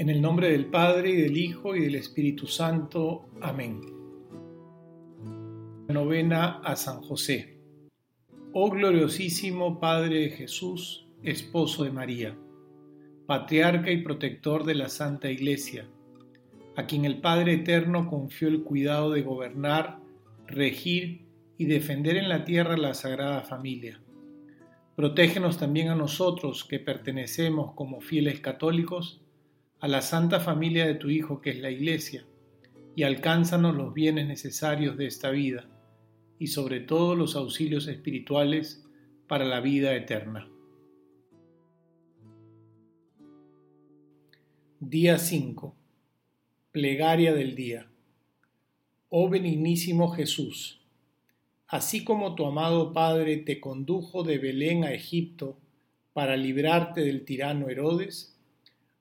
En el nombre del Padre, y del Hijo, y del Espíritu Santo. Amén. Novena a San José. Oh gloriosísimo Padre de Jesús, esposo de María, patriarca y protector de la Santa Iglesia, a quien el Padre Eterno confió el cuidado de gobernar, regir y defender en la tierra la Sagrada Familia. Protégenos también a nosotros que pertenecemos como fieles católicos a la santa familia de tu Hijo que es la Iglesia, y alcánzanos los bienes necesarios de esta vida, y sobre todo los auxilios espirituales para la vida eterna. Día 5. Plegaria del día. Oh benignísimo Jesús, así como tu amado Padre te condujo de Belén a Egipto para librarte del tirano Herodes,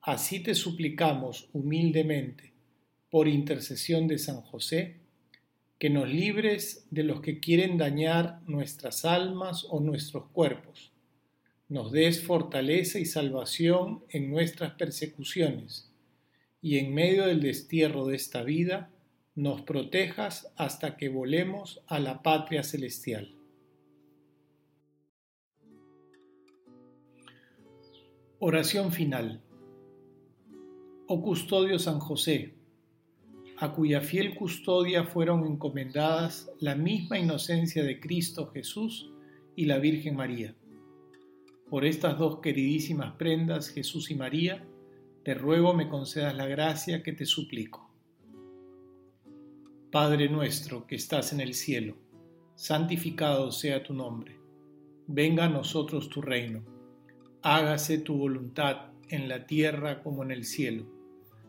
Así te suplicamos humildemente, por intercesión de San José, que nos libres de los que quieren dañar nuestras almas o nuestros cuerpos, nos des fortaleza y salvación en nuestras persecuciones, y en medio del destierro de esta vida, nos protejas hasta que volemos a la patria celestial. Oración final. Oh custodio San José, a cuya fiel custodia fueron encomendadas la misma inocencia de Cristo Jesús y la Virgen María. Por estas dos queridísimas prendas, Jesús y María, te ruego me concedas la gracia que te suplico. Padre nuestro que estás en el cielo, santificado sea tu nombre. Venga a nosotros tu reino. Hágase tu voluntad en la tierra como en el cielo.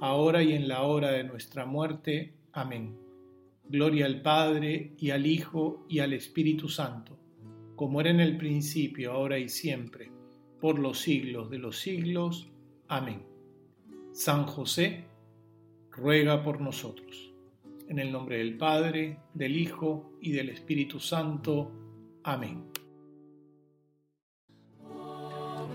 ahora y en la hora de nuestra muerte. Amén. Gloria al Padre, y al Hijo, y al Espíritu Santo, como era en el principio, ahora y siempre, por los siglos de los siglos. Amén. San José, ruega por nosotros. En el nombre del Padre, del Hijo, y del Espíritu Santo. Amén. Oh,